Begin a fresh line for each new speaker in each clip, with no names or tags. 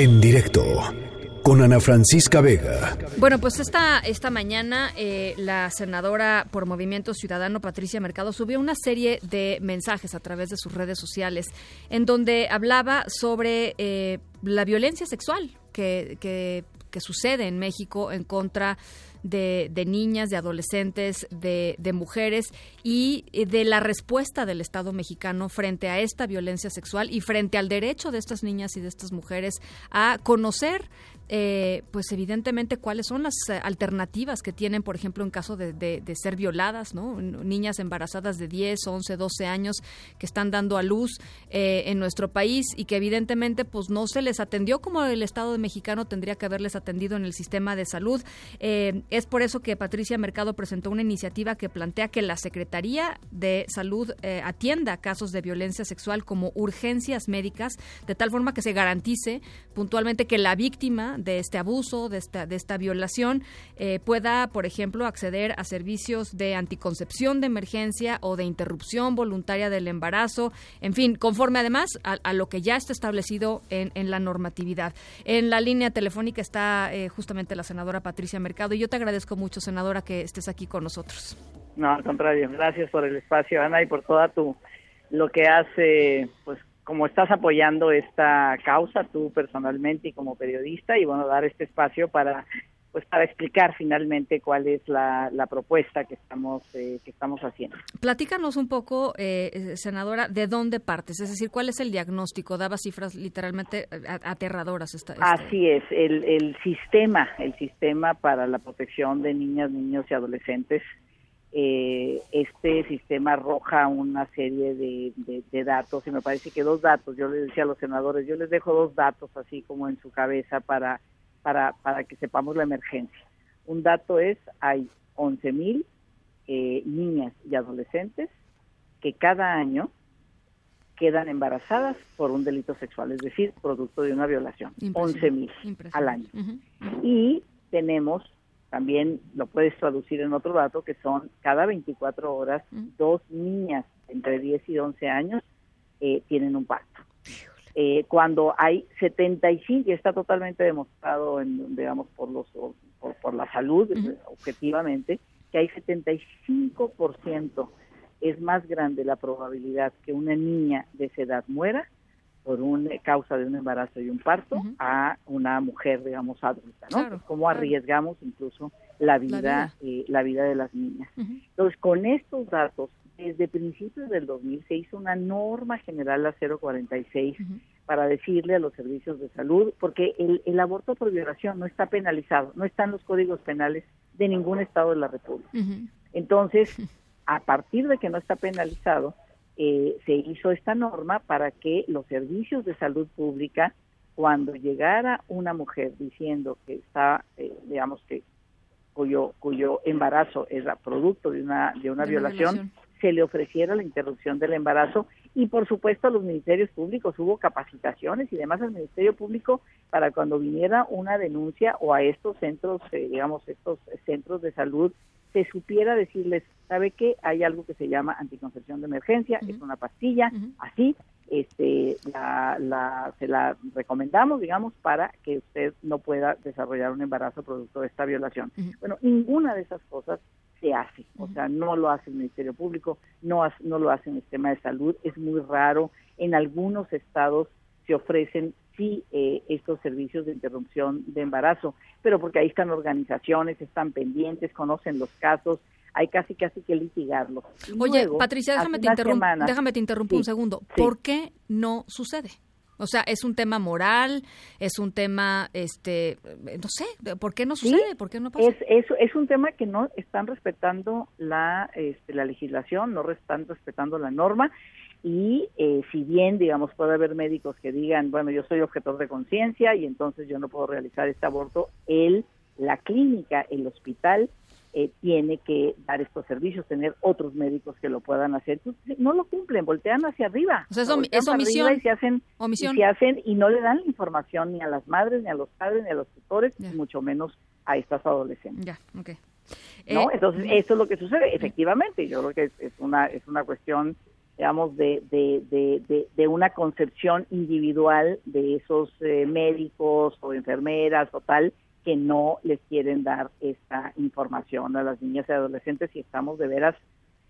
En directo con Ana Francisca Vega.
Bueno, pues esta, esta mañana eh, la senadora por Movimiento Ciudadano, Patricia Mercado, subió una serie de mensajes a través de sus redes sociales en donde hablaba sobre eh, la violencia sexual que, que, que sucede en México en contra de, niñas, de adolescentes, de, de, mujeres y de la respuesta del Estado mexicano frente a esta violencia sexual y frente al derecho de estas niñas y de estas mujeres a conocer eh, pues evidentemente cuáles son las eh, alternativas que tienen, por ejemplo, en caso de, de, ser violadas, ¿no? Niñas embarazadas de 10, 11, 12 años que están dando a luz eh, en nuestro país y que evidentemente pues no se les atendió como el Estado mexicano tendría que haberles atendido en el sistema de salud. Es por eso que Patricia Mercado presentó una iniciativa que plantea que la Secretaría de Salud atienda casos de violencia sexual como urgencias médicas, de tal forma que se garantice puntualmente que la víctima de este abuso, de esta, de esta violación, eh, pueda, por ejemplo, acceder a servicios de anticoncepción de emergencia o de interrupción voluntaria del embarazo, en fin, conforme además a, lo que ya está establecido en, en, la normatividad. En la línea telefónica está eh, justamente la senadora Patricia Mercado y yo te agradezco mucho, senadora, que estés aquí con nosotros.
No, al contrario, gracias por el espacio, Ana, y por toda tu lo que hace pues como estás apoyando esta causa tú personalmente y como periodista y bueno dar este espacio para pues para explicar finalmente cuál es la, propuesta que estamos eh, que estamos haciendo.
Platícanos un poco, eh, senadora, de dónde partes, es decir, cuál es el diagnóstico. Daba cifras literalmente eh, aterradoras. Esta,
Así es, el, el sistema, el sistema para la protección de niñas, niños y adolescentes eh, este sistema arroja una serie de, datos y me parece que dos datos, yo les decía a los senadores, yo les dejo dos datos así como en su cabeza para, para, para que sepamos la emergencia. Un dato es, hay 11 mil eh, niñas y adolescentes que cada año quedan embarazadas por un delito sexual, es decir, producto de una violación. 11 mil al año. Y tenemos también lo puedes traducir en otro dato, que son cada 24 horas, dos niñas entre 10 y 11 años eh, tienen un parto. Eh, cuando hay 75, y está totalmente demostrado, en, digamos, por, los, por, la salud, objetivamente, que hay 75% es más grande la probabilidad que una niña de esa edad muera por una causa de un embarazo y un parto a una mujer, digamos, adulta, ¿no? Cómo arriesgamos incluso la vida, la vida, eh, de las niñas. Entonces, con estos datos, desde principios del 2000 se hizo una norma general, la 046, para decirle a los servicios de salud, porque el, el aborto por violación no está penalizado, no están los códigos penales de ningún estado de la República. Entonces, a partir de que no está penalizado, eh, se hizo esta norma para que los servicios de salud pública, cuando llegara una mujer diciendo que está, eh, digamos que cuyo cuyo embarazo era producto de una de una, violación, se le ofreciera la interrupción del embarazo y por supuesto a los ministerios públicos hubo capacitaciones y demás al ministerio público para cuando viniera una denuncia o a estos centros eh, digamos estos centros de salud se supiera decirles, ¿sabe qué? Hay algo que se llama anticoncepción de emergencia, es una pastilla, así, este, la, se la recomendamos, digamos, para que usted no pueda desarrollar un embarazo producto de esta violación. Bueno, ninguna de esas cosas se hace, o sea, no lo hace el Ministerio Público, no, no lo hace el sistema de salud, es muy raro, en algunos estados se ofrecen sí eh, estos servicios de interrupción de embarazo, pero porque ahí están organizaciones, están pendientes, conocen los casos, hay casi casi que litigarlos.
Oye, Patricia, déjame te, déjame te interrumpo un segundo. ¿Por qué no sucede? O sea, es un tema moral, es un tema, este, no sé, ¿por qué no sucede? ¿Por qué no pasa?
Es, es, un tema que no están respetando la, este, la legislación, no están respetando la norma y eh, si bien, digamos, puede haber médicos que digan, bueno, yo soy objetor de conciencia y entonces yo no puedo realizar este aborto, él, la clínica, el hospital, eh, tiene que dar estos servicios, tener otros médicos que lo puedan hacer. no lo cumplen, voltean hacia arriba.
O sea, es, omisión.
Y se, hacen, Y hacen y no le dan la información ni a las madres, ni a los padres, ni a los tutores, ni mucho menos a estas adolescentes.
Ya, okay.
¿No? Eh, Entonces, eso es lo que sucede. Efectivamente, yo creo que es, una, es una cuestión digamos, de, de, de, una concepción individual de esos eh, médicos o enfermeras o tal que no les quieren dar esta información a las niñas y adolescentes y estamos de veras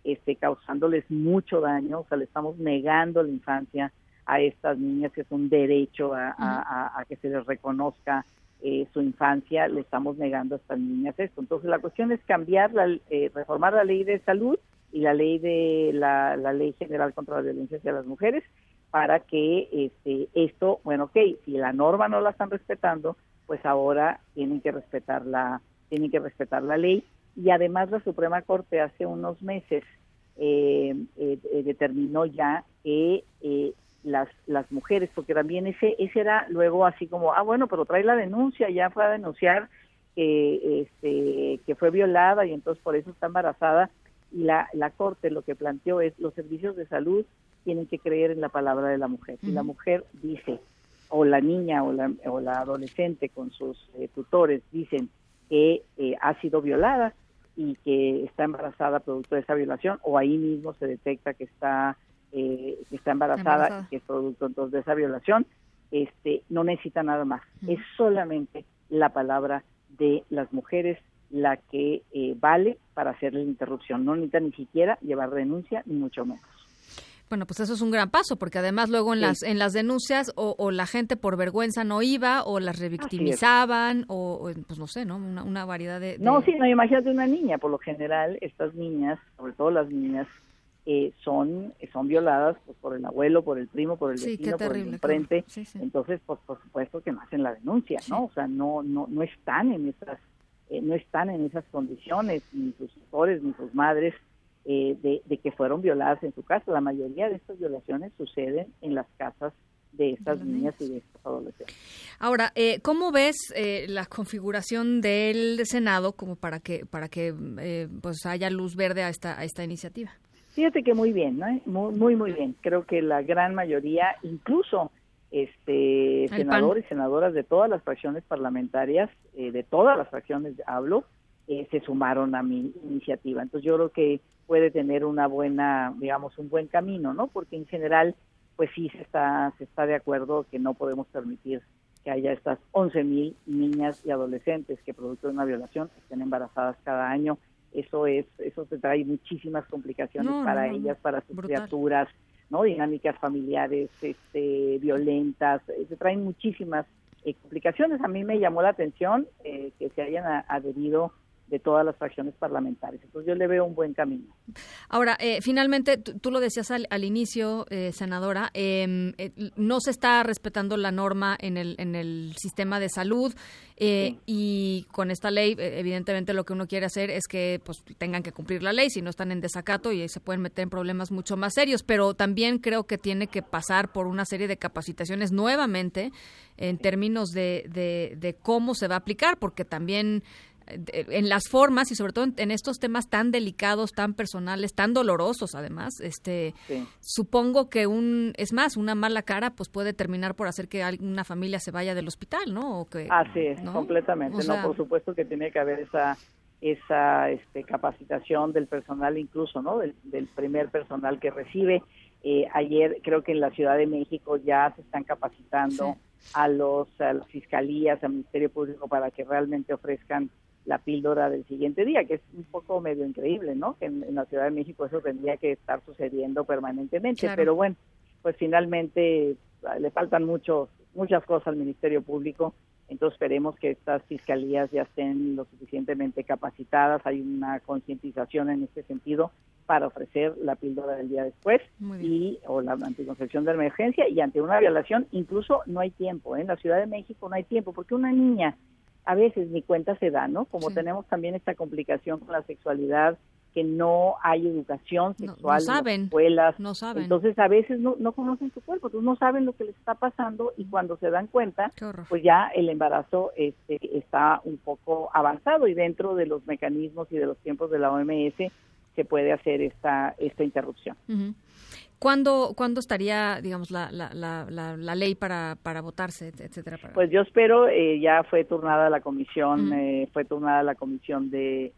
este, causándoles mucho daño, o sea, le estamos negando la infancia a estas niñas, que es un derecho a, que se les reconozca eh, su infancia, le estamos negando a estas niñas esto. Entonces, la cuestión es cambiar, la, eh, reformar la ley de salud y la ley de la, ley general contra la violencia hacia las mujeres para que este, esto, bueno, ok, si la norma no la están respetando, pues ahora tienen que respetar la, tienen que respetar la ley. Y además la Suprema Corte hace unos meses eh, eh, eh determinó ya que eh, las, las mujeres, porque también ese, ese era luego así como, ah, bueno, pero trae la denuncia, ya fue a denunciar que, este, que fue violada y entonces por eso está embarazada y la, la Corte lo que planteó es los servicios de salud tienen que creer en la palabra de la mujer. Si la mujer dice, o la niña o la, o la adolescente con sus eh, tutores dicen que eh, ha sido violada y que está embarazada producto de esa violación, o ahí mismo se detecta que está, eh, que está embarazada, y que es producto entonces de esa violación, este, no necesita nada más. Es solamente la palabra de las mujeres la que eh, vale para hacer la interrupción. No necesita ni siquiera llevar denuncia, ni mucho menos.
Bueno, pues eso es un gran paso, porque además luego en las en las denuncias o, la gente por vergüenza no iba, o las revictimizaban, o, pues no sé, ¿no? Una, variedad de,
No, sí, no, imagínate una niña, por lo general estas niñas, sobre todo las niñas, eh, son son violadas pues, por el abuelo, por el primo, por el vecino, por el enfrente. Entonces, pues por supuesto que no hacen la denuncia, ¿no? O sea, no no no están en esas eh, no están en esas condiciones, ni sus tutores, ni sus madres, eh, de, que fueron violadas en su casa. La mayoría de estas violaciones suceden en las casas de estas niñas y de estos adolescentes.
Ahora, eh, ¿cómo ves la configuración del Senado como para que para que pues haya luz verde a esta a esta iniciativa?
Fíjate que muy bien, ¿no? muy muy muy bien. Creo que la gran mayoría, incluso este senadores y senadoras de todas las fracciones parlamentarias, eh, de todas las fracciones hablo, eh, se sumaron a mi iniciativa. Entonces yo creo que puede tener una buena, digamos, un buen camino, ¿no? Porque en general, pues sí se está, se está de acuerdo que no podemos permitir que haya estas 11 mil niñas y adolescentes que producto de una violación estén embarazadas cada año. Eso es, eso te trae muchísimas complicaciones para ellas, para sus criaturas, ¿no? Dinámicas familiares este, violentas, eh, se traen muchísimas eh, complicaciones. A mí me llamó la atención eh, que se hayan adherido de todas las fracciones parlamentarias. Entonces yo le veo un buen camino.
Ahora, eh, finalmente, tú, lo decías al, inicio, eh, senadora, em, eh, no se está respetando la norma en el, en el sistema de salud y con esta ley, evidentemente lo que uno quiere hacer es que pues tengan que cumplir la ley, si no están en desacato y se pueden meter en problemas mucho más serios, pero también creo que tiene que pasar por una serie de capacitaciones nuevamente en términos de, de, de cómo se va a aplicar, porque también en las formas y sobre todo en, estos temas tan delicados, tan personales, tan dolorosos además, este supongo que un es más, una mala cara pues puede terminar por hacer que alguna familia se vaya del hospital, ¿no? O que,
Así es, completamente, no, por supuesto que tiene que haber esa esa este, capacitación del personal incluso, ¿no? Del, primer personal que recibe. Eh, ayer creo que en la Ciudad de México ya se están capacitando a los a las fiscalías, al Ministerio Público para que realmente ofrezcan la píldora del siguiente día, que es un poco medio increíble, ¿no? Que en, la Ciudad de México eso tendría que estar sucediendo permanentemente, pero bueno, pues finalmente ah, le faltan muchos, muchas cosas al Ministerio Público, entonces esperemos que estas fiscalías ya estén lo suficientemente capacitadas, hay una concientización en este sentido para ofrecer la píldora del día después y o la anticoncepción de emergencia y ante una violación incluso no hay tiempo, ¿eh? en la Ciudad de México no hay tiempo porque una niña a veces ni cuenta se da, ¿no? Como tenemos también esta complicación con la sexualidad, que no hay educación sexual
en las
escuelas.
No saben.
Entonces a veces no, no conocen su cuerpo, entonces no saben lo que les está pasando y cuando se dan cuenta, pues ya el embarazo este, está un poco avanzado y dentro de los mecanismos y de los tiempos de la OMS se puede hacer esta, esta interrupción.
¿Cuándo, ¿Cuándo estaría, digamos, la, la, la, la ley para, para votarse, etcétera?
Pues yo espero, eh, ya fue turnada la comisión, eh, fue turnada la comisión de,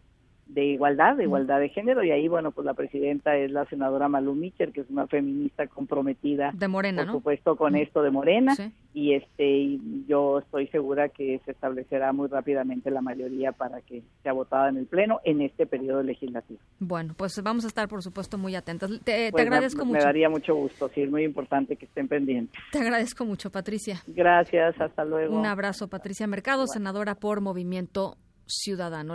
de igualdad, de igualdad de género, y ahí, bueno, pues la presidenta es la senadora Malu Mitchell, que es una feminista comprometida,
de Morena,
por supuesto, con esto de Morena, y este yo estoy segura que se establecerá muy rápidamente la mayoría para que sea votada en el Pleno en este periodo legislativo.
Bueno, pues vamos a estar, por supuesto, muy atentas. Te, pues agradezco mucho.
Me daría mucho gusto, sí, es muy importante que estén pendientes.
Te agradezco mucho, Patricia.
Gracias, hasta luego.
Un abrazo, Patricia Mercado, senadora por Movimiento Ciudadano.